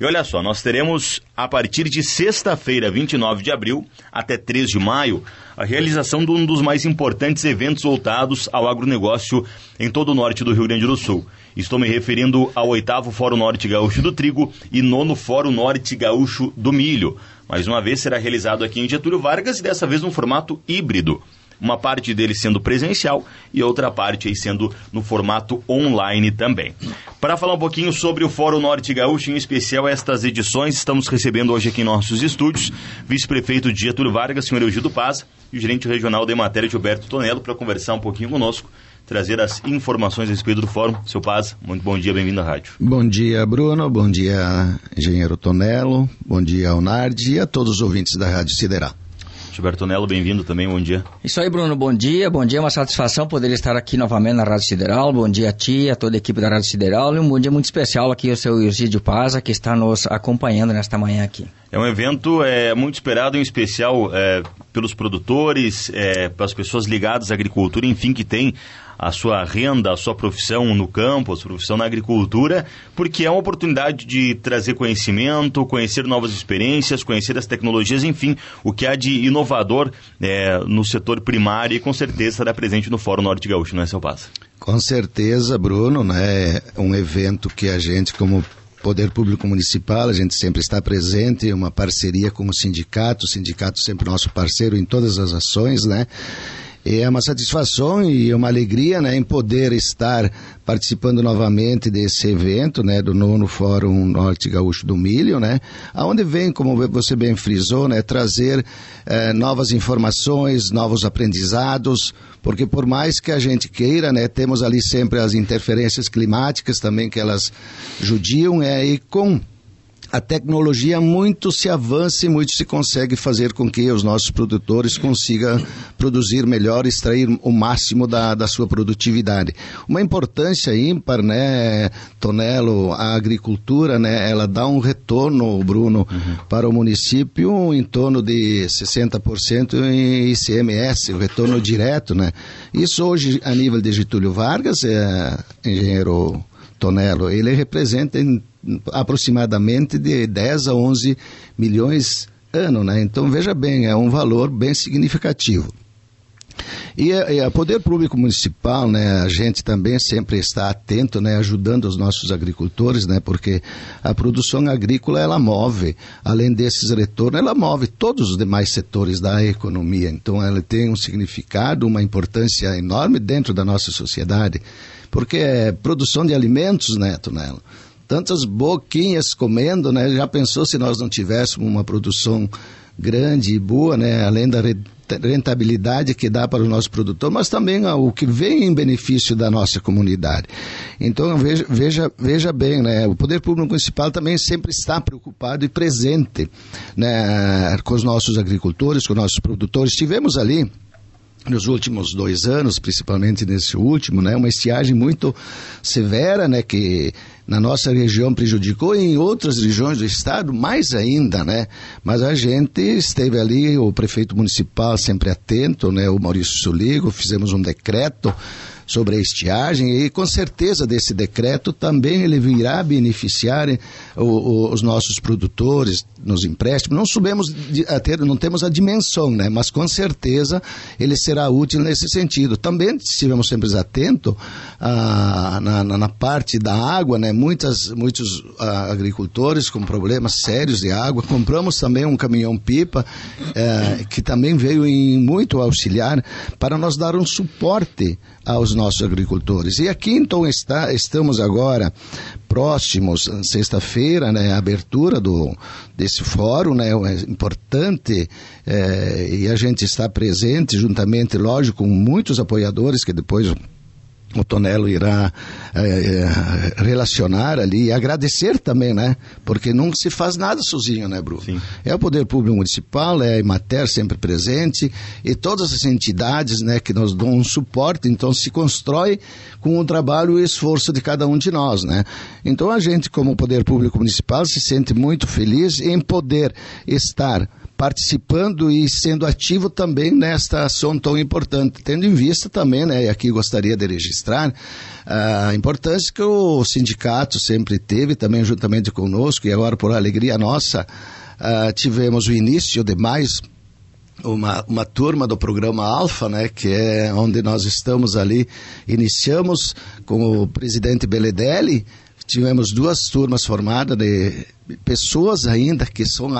E olha só, nós teremos a partir de sexta-feira, 29 de abril, até 3 de maio, a realização de um dos mais importantes eventos voltados ao agronegócio em todo o norte do Rio Grande do Sul. Estou me referindo ao oitavo Fórum Norte Gaúcho do Trigo e nono Fórum Norte Gaúcho do Milho. Mais uma vez será realizado aqui em Getúlio Vargas e dessa vez num formato híbrido uma parte dele sendo presencial e outra parte aí sendo no formato online também. Para falar um pouquinho sobre o Fórum Norte Gaúcho, em especial estas edições, estamos recebendo hoje aqui em nossos estúdios vice-prefeito de Getúlio Vargas, senhor Eugildo Paz, e o gerente regional de matéria, Gilberto Tonello, para conversar um pouquinho conosco trazer as informações a respeito do fórum. Seu Paz, muito bom dia, bem-vindo à rádio. Bom dia, Bruno, bom dia, engenheiro Tonello, bom dia, Unard e a todos os ouvintes da Rádio Sideral. Gilberto Nelo, bem-vindo também, bom dia. Isso aí, Bruno, bom dia, bom dia, é uma satisfação poder estar aqui novamente na Rádio Sideral, bom dia a ti, a toda a equipe da Rádio Sideral e um bom dia muito especial aqui ao seu Irsídio Paza, que está nos acompanhando nesta manhã aqui. É um evento é, muito esperado, em especial é, pelos produtores, é, pelas pessoas ligadas à agricultura, enfim, que tem a sua renda, a sua profissão no campo, a sua profissão na agricultura, porque é uma oportunidade de trazer conhecimento, conhecer novas experiências, conhecer as tecnologias, enfim, o que há de inovador é, no setor primário e com certeza estará presente no Fórum Norte Gaúcho, não é, seu Paz? Com certeza, Bruno, né? É um evento que a gente, como Poder Público Municipal, a gente sempre está presente, uma parceria com o sindicato, o sindicato sempre nosso parceiro em todas as ações, né? É uma satisfação e uma alegria né, em poder estar participando novamente desse evento né, do nono Fórum Norte Gaúcho do Milho, né, onde vem, como você bem frisou, né, trazer eh, novas informações, novos aprendizados, porque por mais que a gente queira, né, temos ali sempre as interferências climáticas também que elas judiam, é, e com a tecnologia muito se avança e muito se consegue fazer com que os nossos produtores consigam produzir melhor, extrair o máximo da, da sua produtividade. Uma importância ímpar, né, Tonelo, a agricultura, né, ela dá um retorno, Bruno, uhum. para o município em torno de 60% em ICMS, o retorno direto, né. Isso hoje, a nível de Getúlio Vargas, é, engenheiro Tonelo, ele representa em aproximadamente de 10 a 11 milhões ano, né? Então veja bem, é um valor bem significativo. E a, Poder Público Municipal, né, a gente também sempre está atento, né, ajudando os nossos agricultores, né, porque a produção agrícola ela move, além desses retornos, ela move todos os demais setores da economia. Então ela tem um significado, uma importância enorme dentro da nossa sociedade, porque é produção de alimentos, né, Tonelo? Tantas boquinhas comendo, né? Já pensou se nós não tivéssemos uma produção grande e boa, né? Além da rentabilidade que dá para o nosso produtor, mas também o que vem em benefício da nossa comunidade. Então veja, veja, veja bem, né? O poder público municipal também sempre está preocupado e presente, né? Com os nossos agricultores, com os nossos produtores. Tivemos ali nos últimos dois anos, principalmente nesse último, né, uma estiagem muito severa, né, que na nossa região prejudicou e em outras regiões do estado mais ainda, né? Mas a gente esteve ali, o prefeito municipal sempre atento, né? O Maurício Soligo, fizemos um decreto sobre a estiagem e com certeza desse decreto também ele virá beneficiar eh, o, o, os nossos produtores nos empréstimos. Não subimos ter, não temos a dimensão, né? Mas com certeza ele será útil nesse sentido. Também estivemos sempre atentos ah, na, na, na, parte da água, né? Muitas, muitos ah, agricultores com problemas sérios de água. Compramos também um caminhão pipa eh, que também veio em muito auxiliar para nós dar um suporte aos nossos agricultores. E aqui então está, estamos agora próximos, sexta-feira, né, a abertura do, desse fórum, né, é importante é, e a gente está presente juntamente, lógico, com muitos apoiadores que depois o Tonelo irá é, é, relacionar ali e agradecer também, né? Porque não se faz nada sozinho, né, Bruno? Sim. É o Poder Público Municipal, é a Imater sempre presente e todas as entidades, né, que nos dão um suporte, então se constrói com o trabalho e o esforço de cada um de nós, né? Então a gente, como Poder Público Municipal, se sente muito feliz em poder estar participando e sendo ativo também nesta ação tão importante, tendo em vista também, né, e aqui gostaria de registrar, a importância que o sindicato sempre teve, também juntamente conosco, e agora por alegria nossa, uh, tivemos o início de mais uma, uma turma do programa Alfa, né, que é onde nós estamos ali, iniciamos com o presidente Beledelli, tivemos duas turmas formadas de pessoas ainda que são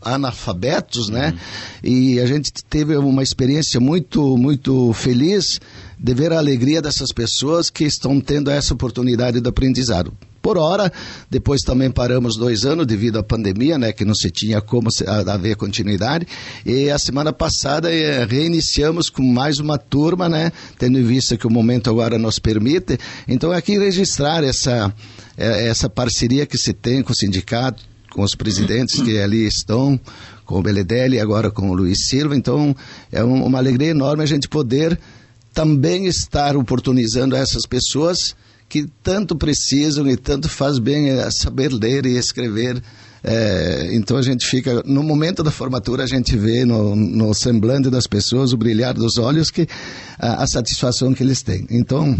analfabetos, né? E a gente teve uma experiência muito, muito feliz de ver a alegria dessas pessoas que estão tendo essa oportunidade de aprendizado. Por hora, depois também paramos dois anos devido à pandemia, né, que não se tinha como haver continuidade. E a semana passada eh, reiniciamos com mais uma turma, né, tendo em vista que o momento agora nos permite. Então, aqui registrar essa, eh, essa parceria que se tem com o sindicato, com os presidentes que ali estão, com o Beledelli e agora com o Luiz Silva. Então, é um, uma alegria enorme a gente poder também estar oportunizando essas pessoas que tanto precisam e tanto faz bem é, saber ler e escrever. É, então a gente fica, no momento da formatura, a gente vê no, no semblante das pessoas o brilhar dos olhos, que a, a satisfação que eles têm. Então,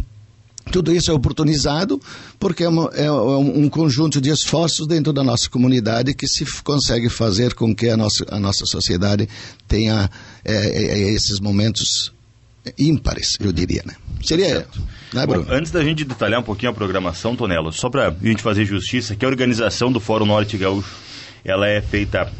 tudo isso é oportunizado porque é, uma, é, um conjunto de esforços dentro da nossa comunidade que se consegue fazer com que a nossa, a nossa sociedade tenha é, é, é esses momentos ímpares, eu diria, né? Seria, né, Bruno? Bom, antes da gente detalhar um pouquinho a programação, Tonelo, só para a gente fazer justiça, que a organização do Fórum Norte Gaúcho, ela é feita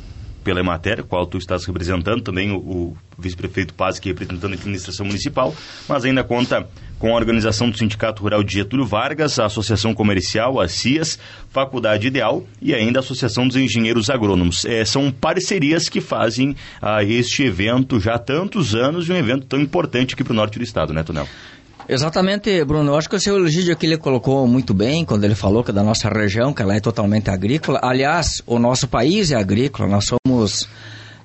pela Emater, qual tu estás representando, também o, o vice-prefeito Paz, que é representando a administração municipal, mas ainda conta com a organização do Sindicato Rural de Getúlio Vargas, a Associação Comercial, a CIAS, Faculdade Ideal e ainda a Associação dos Engenheiros Agrônomos. É, são parcerias que fazem ah, este evento já há tantos anos e um evento tão importante aqui para o norte do estado, né, Tonel? Exatamente, Bruno. Eu acho que o seu Egídio aqui ele colocou muito bem quando ele falou que é da nossa região, que ela é totalmente agrícola. Aliás, o nosso país é agrícola, nós somos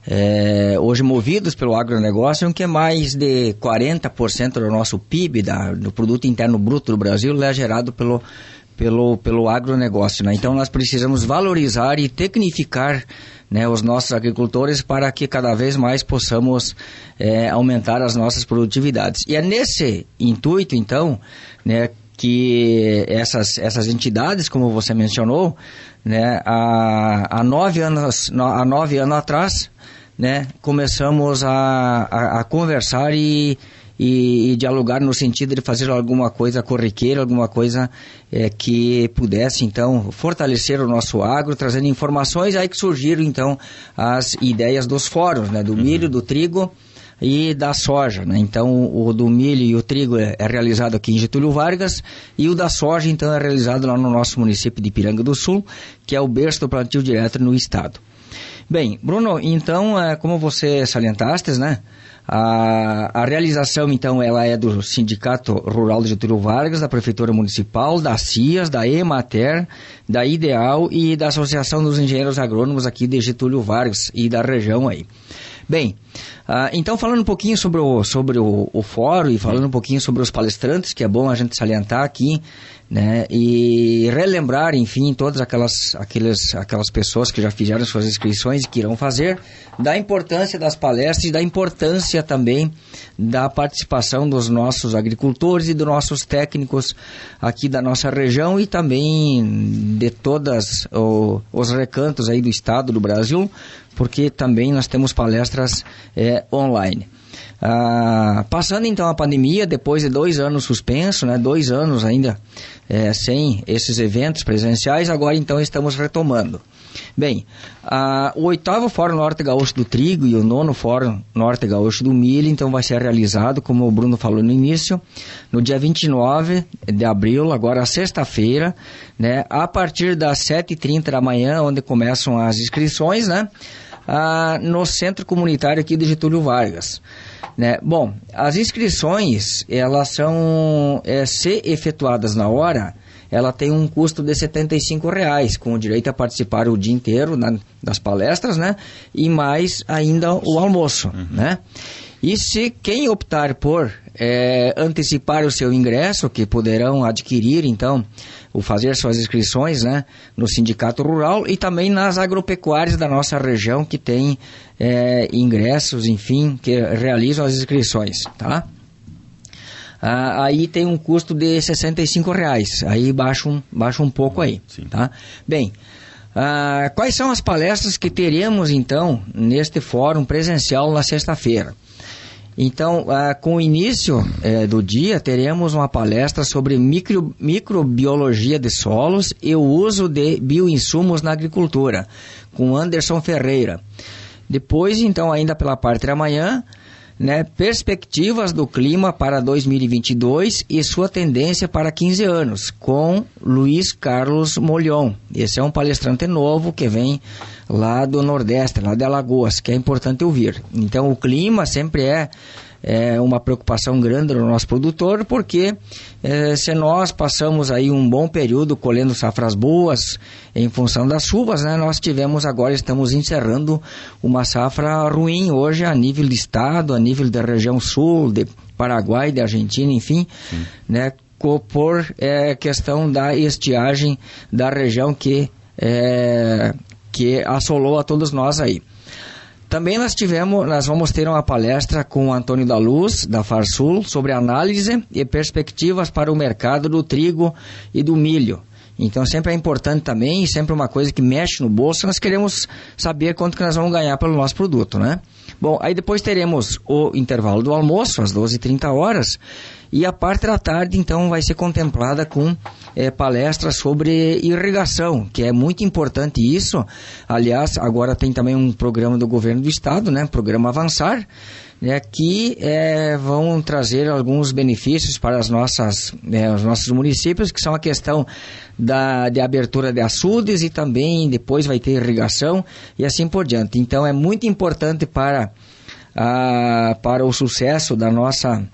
é, hoje movidos pelo agronegócio, em que mais de 40% do nosso PIB, da, do Produto Interno Bruto do Brasil, é gerado pelo, pelo, pelo agronegócio. Né? Então nós precisamos valorizar e tecnificar né, os nossos agricultores para que cada vez mais possamos é, aumentar as nossas produtividades. E é nesse intuito, então, né, que essas, essas entidades, como você mencionou, né, há, há, nove, anos, há nove anos atrás, né, começamos a, a, a conversar e e, e, dialogar no sentido de fazer alguma coisa corriqueira, alguma coisa é, que pudesse então fortalecer o nosso agro, trazendo informações, aí que surgiram então as ideias dos fóruns, né, do milho, do trigo e da soja. Né? Então, o do milho e o trigo é, é, realizado aqui em Getúlio Vargas e o da soja, então, é realizado lá no nosso município de Piranga do Sul, que é o berço do plantio direto no estado. Bem, Bruno, então, é, como você salientaste, né? A, a realização, então, ela é do Sindicato Rural de Getúlio Vargas, da Prefeitura Municipal, da CIAS, da EMATER, da IDEAL e da Associação dos Engenheiros Agrônomos aqui de Getúlio Vargas e da região aí. Bem, uh, então falando um pouquinho sobre o, sobre o, o fórum e falando um pouquinho sobre os palestrantes, que é bom a gente salientar aqui, né? E relembrar, enfim, todas aquelas, aquelas, aquelas pessoas que já fizeram suas inscrições e que irão fazer, da importância das palestras e da importância também da participação dos nossos agricultores e dos nossos técnicos aqui da nossa região e também de todas os recantos aí do estado do Brasil, porque também nós temos palestras é, online. Ah, passando então a pandemia, depois de dois anos suspenso, né, dois anos ainda é, sem esses eventos presenciais, agora então estamos retomando. Bem, ah, o oitavo Fórum Norte Gaúcho do Trigo e o nono Fórum Norte Gaúcho do Milho, então vai ser realizado, como o Bruno falou no início, no dia 29 de abril, agora sexta-feira, né, a partir das 7h30 da manhã, onde começam as inscrições, né, ah, no Centro Comunitário aqui de Getúlio Vargas. Né? Bom, as inscrições, elas são, é, se efetuadas na hora, ela tem um custo de R$ reais, com o direito a participar o dia inteiro na, das palestras, né? E mais ainda o almoço, uhum. né? E se quem optar por é, antecipar o seu ingresso, que poderão adquirir, então, o fazer suas inscrições né, no Sindicato Rural e também nas agropecuárias da nossa região que tem é, ingressos, enfim, que realizam as inscrições, tá? Ah, aí tem um custo de R$ reais, aí baixa um, baixa um pouco aí, Sim. tá? Bem, ah, quais são as palestras que teremos então neste fórum presencial na sexta-feira? Então, ah, com o início eh, do dia, teremos uma palestra sobre micro, microbiologia de solos e o uso de bioinsumos na agricultura, com Anderson Ferreira. Depois, então, ainda pela parte da manhã, né, perspectivas do clima para 2022 e sua tendência para 15 anos, com Luiz Carlos Molhon. Esse é um palestrante novo que vem lá do Nordeste, lá de Alagoas, que é importante ouvir. Então, o clima sempre é é uma preocupação grande no nosso produtor, porque é, se nós passamos aí um bom período colhendo safras boas em função das chuvas, né, nós tivemos agora, estamos encerrando uma safra ruim hoje a nível de estado, a nível da região sul, de Paraguai, de Argentina, enfim, Sim. né, por é, questão da estiagem da região que, é, que assolou a todos nós aí. Também nós tivemos, nós vamos ter uma palestra com o Antônio da Luz, da Farsul, sobre análise e perspectivas para o mercado do trigo e do milho. Então sempre é importante também, sempre uma coisa que mexe no bolso, nós queremos saber quanto que nós vamos ganhar pelo nosso produto, né? Bom, aí depois teremos o intervalo do almoço, às 12h30 horas, e a parte da tarde, então, vai ser contemplada com é, palestras sobre irrigação, que é muito importante isso. Aliás, agora tem também um programa do governo do estado, né? Programa Avançar, né, que é, vão trazer alguns benefícios para as nossas, é, os nossos municípios, que são a questão da, de abertura de açudes e também depois vai ter irrigação e assim por diante. Então é muito importante para, a, para o sucesso da nossa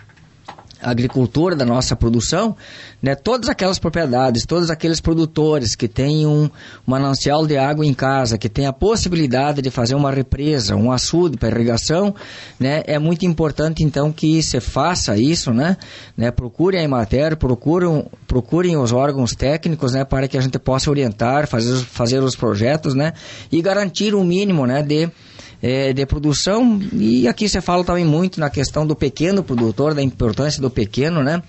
agricultura, da nossa produção, né, todas aquelas propriedades, todos aqueles produtores que têm um manancial de água em casa, que tem a possibilidade de fazer uma represa, um açude para irrigação, né, é muito importante então que se faça isso, né, né procurem a Emater, procurem, procurem os órgãos técnicos, né, para que a gente possa orientar, fazer, fazer os projetos, né, e garantir o um mínimo, né, de é, de produção. E aqui você fala também muito na questão do pequeno produtor, da importância do pequeno, né?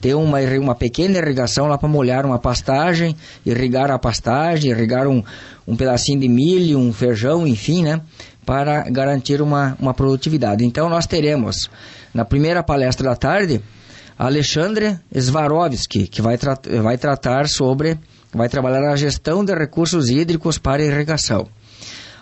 Ter uma, uma pequena irrigação lá para molhar uma pastagem, irrigar a pastagem, irrigar um, um pedacinho de milho, um feijão, enfim, né? Para garantir uma, uma produtividade. Então nós teremos, na primeira palestra da tarde, Alexandre Svarovski, que vai, tra vai tratar sobre, vai trabalhar a gestão de recursos hídricos para irrigação.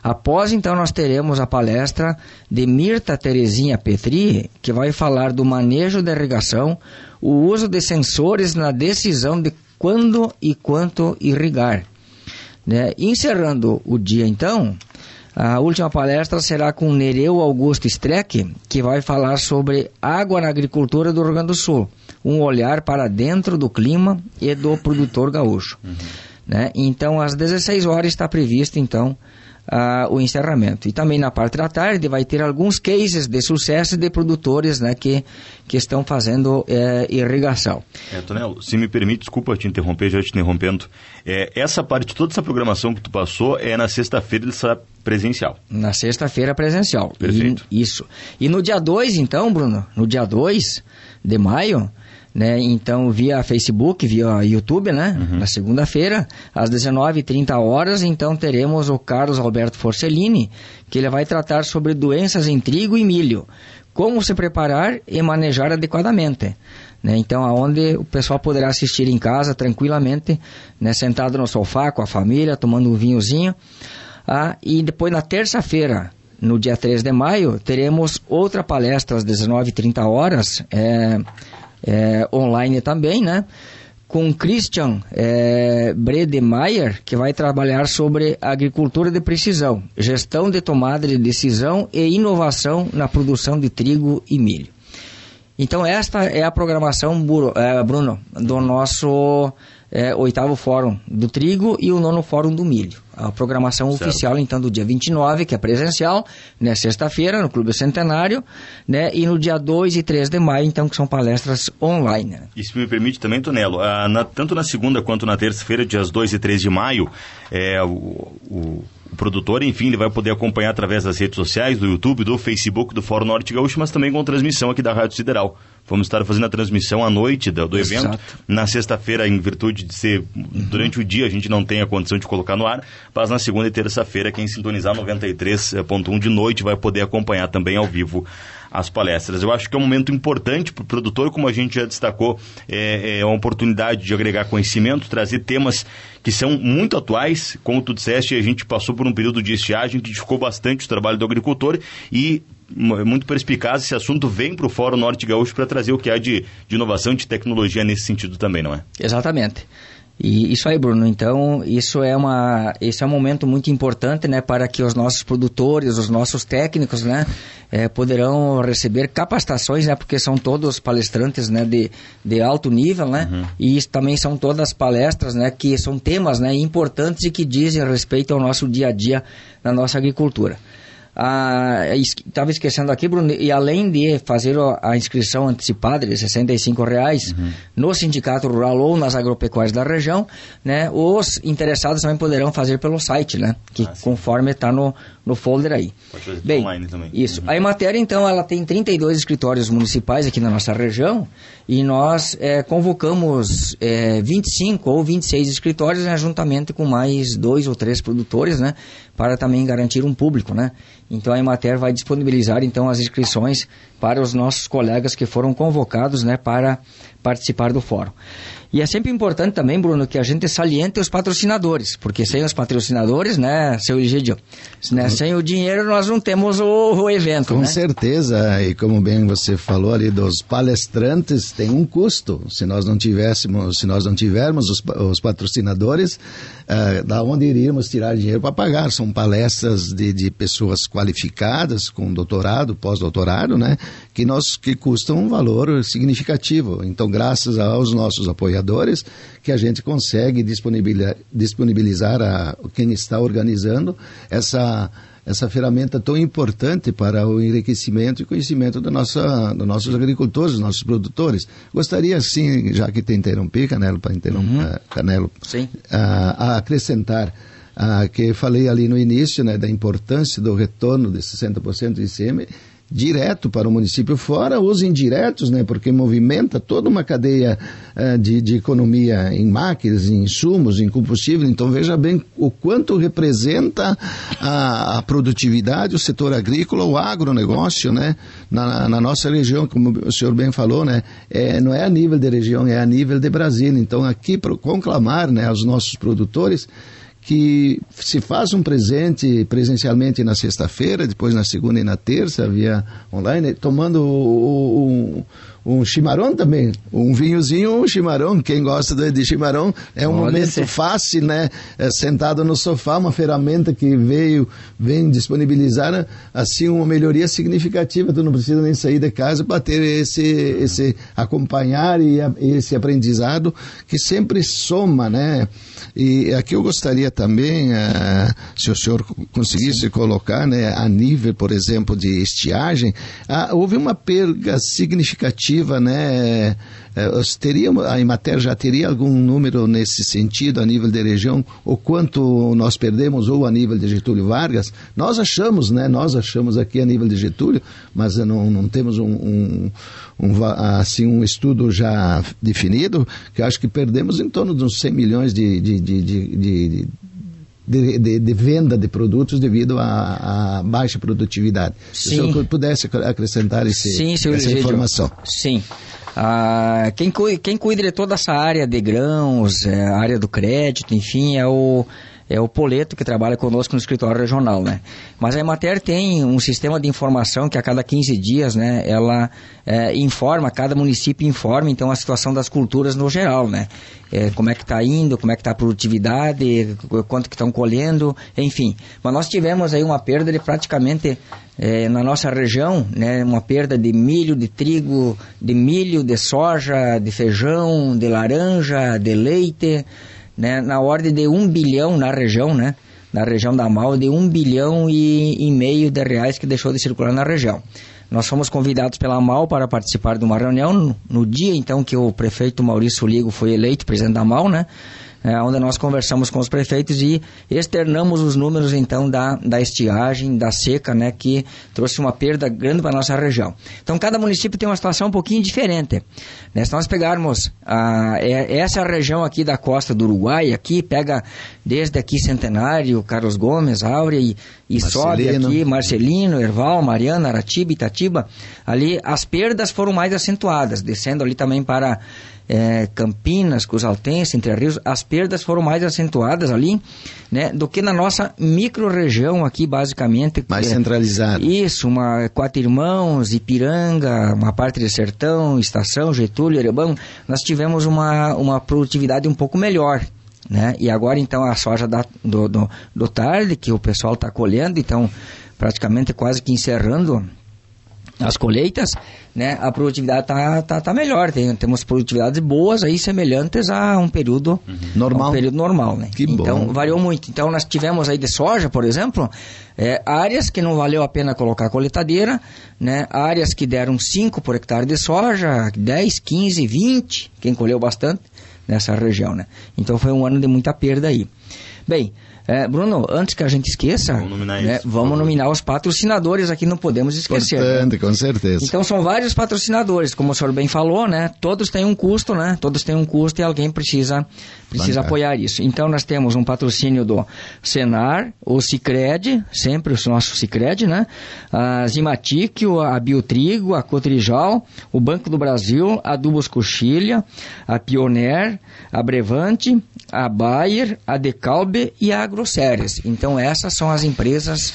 Após então nós teremos a palestra de Mirta Terezinha Petri, que vai falar do manejo da irrigação, o uso de sensores na decisão de quando e quanto irrigar. Né? Encerrando o dia então, a última palestra será com Nereu Augusto Streck, que vai falar sobre água na agricultura do Rio Grande do Sul, um olhar para dentro do clima e do produtor gaúcho. Uhum. Né? Então, às 16 horas está previsto então uh, o encerramento. E também na parte da tarde vai ter alguns cases de sucesso de produtores né, que, que estão fazendo é, irrigação. É, Tonelo, se me permite, desculpa te interromper, já te interrompendo. É, essa parte, toda essa programação que tu passou é na sexta-feira dessa presencial. Na sexta-feira presencial. Perfeito. E, isso. E no dia 2, então, Bruno, no dia 2 de maio, né? Então, via Facebook, via YouTube, né? Uhum. Na segunda-feira, às 19h30 horas, então teremos o Carlos Alberto Forcellini, que ele vai tratar sobre doenças em trigo e milho, como se preparar e manejar adequadamente. Né? Então, aonde o pessoal poderá assistir em casa tranquilamente, né? sentado no sofá com a família, tomando um vinhozinho. Ah, e depois na terça-feira, no dia 3 de maio, teremos outra palestra às 19h30 horas. É, é, online também, né? Com Christian é, Bredemeyer, que vai trabalhar sobre agricultura de precisão, gestão de tomada de decisão e inovação na produção de trigo e milho. Então, esta é a programação, é, Bruno, do nosso é, oitavo Fórum do Trigo e o nono Fórum do Milho. A programação Certo. oficial, então, do dia 29, que é presencial, né, sexta-feira, no Clube Centenário, né, e no dia 2 e 3 de maio, então, que são palestras online. né. E se me permite também, Tonelo, ah, na- tanto na segunda quanto na terça-feira, dias 2 e 3 de maio, é, o, o- o produtor, enfim, ele vai poder acompanhar através das redes sociais, do YouTube, do Facebook, do Fórum Norte Gaúcho, mas também com transmissão aqui da Rádio Sideral. Vamos estar fazendo a transmissão à noite do, do evento. Na sexta-feira, em virtude de ser durante o dia, a gente não tem a condição de colocar no ar, mas na segunda e terça-feira, quem sintonizar 93.1 de noite vai poder acompanhar também ao vivo as palestras. Eu acho que é um momento importante para o produtor, como a gente já destacou, é, é uma oportunidade de agregar conhecimento, trazer temas que são muito atuais. Como tu disseste, a gente passou por um período de estiagem que dificultou bastante o trabalho do agricultor e muito perspicaz esse assunto vem para o Fórum Norte Gaúcho para trazer o que há de, de inovação, de tecnologia nesse sentido também, não é? Exatamente. E isso aí, Bruno. Então, isso é uma, esse é um momento muito importante, né, para que os nossos produtores, os nossos técnicos, né, eh, poderão receber capacitações, né, porque são todos palestrantes, né, de, de alto nível, né, e isso também são todas palestras, né, que são temas, né, importantes e que dizem respeito ao nosso dia a dia na nossa agricultura. Estava esquecendo aqui, Bruno, e além de fazer a, inscrição antecipada de 65 reais no Sindicato Rural ou nas agropecuárias da região, né, os interessados também poderão fazer pelo site, né, que Ah, conforme está no, no folder aí. Pode Bem, online também. Isso. Uhum. A Emater, então, ela tem 32 escritórios municipais aqui na nossa região e nós eh, convocamos eh, 25 ou 26 escritórios, né, juntamente com mais dois ou três produtores, né, para também garantir um público, né. Então, a Emater vai disponibilizar, então, as inscrições para os nossos colegas que foram convocados, né, para participar do fórum. E é sempre importante também, Bruno, que a gente saliente os patrocinadores, porque sem os patrocinadores, né, seu Egidio, né, sem o dinheiro nós não temos o, o evento, Com né? certeza, e como bem você falou ali dos palestrantes, tem um custo. Se nós não tivéssemos, se nós não tivermos os, os patrocinadores, ah, da onde iríamos tirar dinheiro para pagar? São palestras de, de pessoas qualificadas, com doutorado, pós-doutorado, né? Que, nós, que custam um valor significativo. Então, graças aos nossos apoiadores, que a gente consegue disponibilizar, disponibilizar a quem está organizando essa essa ferramenta tão importante para o enriquecimento e conhecimento da nossa, dos nossos agricultores, dos nossos produtores. Gostaria, sim, já que te interrompi, Canelo, para interromper, Canelo, Sim. a, a acrescentar ah, que falei ali no início né, da importância do retorno de 60% do ICM direto para o município, fora os indiretos, né, porque movimenta toda uma cadeia ah, de, de economia em máquinas, em insumos, em combustível. Então veja bem o quanto representa a, a produtividade, o setor agrícola, o agronegócio, né, na, na nossa região, como o senhor bem falou, né, é, não é a nível de região, é a nível de Brasil. Então aqui para conclamar, né, aos nossos produtores que se faz um presente presencialmente na sexta-feira, depois na segunda e na terça, via online, tomando um, um chimarrão também, um vinhozinho, um chimarrão, quem gosta de, de chimarrão, é um Olha, momento fácil, né? É, sentado no sofá, uma ferramenta que veio, vem disponibilizar, assim, uma melhoria significativa, tu não precisa nem sair de casa para ter esse, esse acompanhar e esse aprendizado que sempre soma, né? E aqui eu gostaria também, eh, se o senhor conseguisse colocar, né, a nível, por exemplo, de estiagem, ah, houve uma perda significativa, né? Eh, os teríamos, a Imater já teria algum número nesse sentido, a nível de região, o quanto nós perdemos, ou a nível de Getúlio Vargas? Nós achamos, né? Nós achamos aqui a nível de Getúlio, mas não, não temos um, um, um assim, um estudo já definido, que eu acho que perdemos em torno de uns 100 milhões de, de, de, de- de- de, de- venda de produtos devido à, baixa produtividade. Se o Sim. senhor pudesse ac- acrescentar esse, Sim, essa informação. Sim. Ah, quem, quem cuida de toda essa área de grãos, é, área do crédito, enfim, é o, é o Poleto, que trabalha conosco no escritório regional, né? Mas a Emater tem um sistema de informação que a cada 15 dias, né, ela é, informa, cada município informa, então, a situação das culturas no geral, né? É, como é que está indo, como é que está a produtividade, quanto que estão colhendo, enfim. Mas nós tivemos aí uma perda de praticamente, é, na nossa região, né, uma perda de milho, de trigo, de milho, de soja, de feijão, de laranja, de leite, né, na ordem de um bilhão na região, né, na região da Mal, de um bilhão e, e meio de reais que deixou de circular na região. Nós fomos convidados pela MAL para participar de uma reunião no, no dia então que o prefeito Maurício Ligo foi eleito presidente da MAL, né? É, onde nós conversamos com os prefeitos e externamos os números então da, da estiagem, da seca, né, que trouxe uma perda grande para a nossa região. Então cada município tem uma situação um pouquinho diferente. Né? Se nós pegarmos a, é, essa região aqui da costa do Uruguai, aqui pega desde aqui Centenário, Carlos Gomes, Áurea e, e sobe aqui Marcelino, Erval, Mariana, Aratiba, Itatiba, ali as perdas foram mais acentuadas, descendo ali também para é, Campinas, Cruzaltense, Entre Rios, as perdas foram mais acentuadas ali, né, do que na nossa micro-região aqui, basicamente. Mais é, centralizada. Isso, uma Quatro Irmãos, Ipiranga, uma parte de Sertão, Estação, Getúlio, Erebão, nós tivemos uma, uma produtividade um pouco melhor. Né? E agora, então, a soja da, do, do, do tarde, que o pessoal está colhendo, então, praticamente quase que encerrando as colheitas, né, a produtividade tá, tá, tá melhor. Tem, temos produtividades boas aí semelhantes a um período uhum. normal. Um período normal, né? Que então bom. variou muito. Então nós tivemos aí de soja, por exemplo, é, áreas que não valeu a pena colocar coletadeira, né? Áreas que deram 5 por hectare de soja, 10, 15, 20, quem colheu bastante nessa região, né? Então foi um ano de muita perda aí. Bem, é, Bruno, antes que a gente esqueça, vamos nominar, né, isso, vamos nominar os patrocinadores aqui, não podemos esquecer. Importante, né? com certeza. Então são vários patrocinadores, como o senhor bem falou, né? Todos têm um custo, né? Todos têm um custo e alguém precisa, precisa apoiar isso. Então nós temos um patrocínio do Senar, o Cicred, sempre o nosso Cicred, né? A Zimatic, a Biotrigo, a Cotrijal, o Banco do Brasil, a Dubos Coxilha, a Pioneer, a Brevante, a Bayer, a Decalbe e a Agroceres. Então essas são as empresas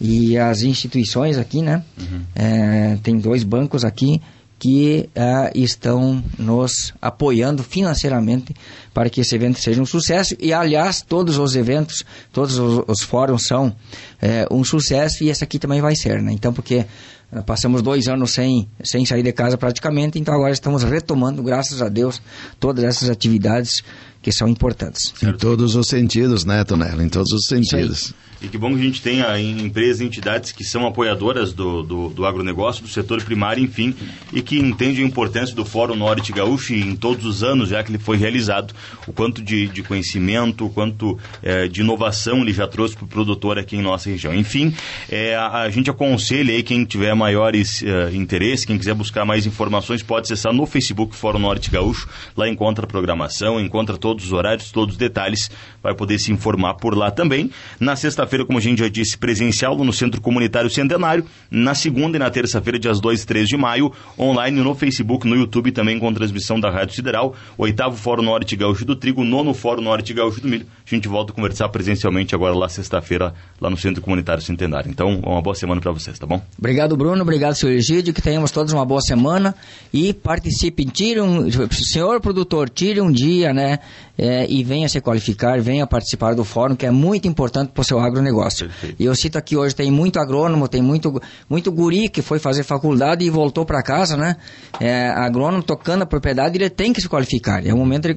e as instituições aqui, né? Uhum. É, tem dois bancos aqui que uh, estão nos apoiando financeiramente para que esse evento seja um sucesso. E, aliás, todos os eventos, todos os, os fóruns são uh, um sucesso e esse aqui também vai ser, né? Então, porque uh, passamos dois anos sem, sem sair de casa praticamente, então agora estamos retomando, graças a Deus, todas essas atividades que são importantes. Em todos os sentidos, né, Tonela? Em todos os sentidos. E que bom que a gente tenha empresas e entidades que são apoiadoras do, do, do, agronegócio, do setor primário, enfim, e que entendem a importância do Fórum Norte Gaúcho em todos os anos, já que ele foi realizado, o quanto de, de conhecimento, o quanto é, de inovação ele já trouxe para o produtor aqui em nossa região. Enfim, é, a, a, gente aconselha aí quem tiver maiores uh, interesse, quem quiser buscar mais informações, pode acessar no Facebook Fórum Norte Gaúcho, lá encontra a programação, encontra todos os horários, todos os detalhes, vai poder se informar por lá também. Na sexta sexta-feira, como a gente já disse, presencial no Centro Comunitário Centenário. Na segunda e na terça-feira, dias 2 e 3 de maio, online no Facebook, no YouTube também com transmissão da Rádio Sideral. Oitavo Fórum Norte Gaúcho do Trigo, nono Fórum Norte Gaúcho do Milho. A gente volta a conversar presencialmente agora lá sexta-feira, lá no Centro Comunitário Centenário. Então, uma boa semana para vocês, tá bom? Obrigado, Bruno. Obrigado, senhor Egídio. Que tenhamos todos uma boa semana e participem. Tire um, senhor produtor, tire um dia, né? É, e venha se qualificar, venha participar do fórum, que é muito importante para o seu agro agronegócio. Perfeito. E eu cito aqui hoje, tem muito agrônomo, tem muito, muito guri que foi fazer faculdade e voltou para casa, né? É, agrônomo tocando a propriedade, ele tem que se qualificar. É o momento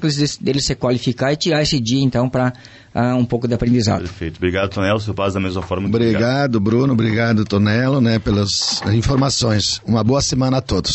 dele se qualificar e tirar esse dia, então, para uh, ah, um pouco de aprendizado. Perfeito. Obrigado, Tonelo. Seu paz da mesma forma. Obrigado, obrigado, Bruno. Obrigado, Tonelo, né, pelas informações. Uma boa semana a todos.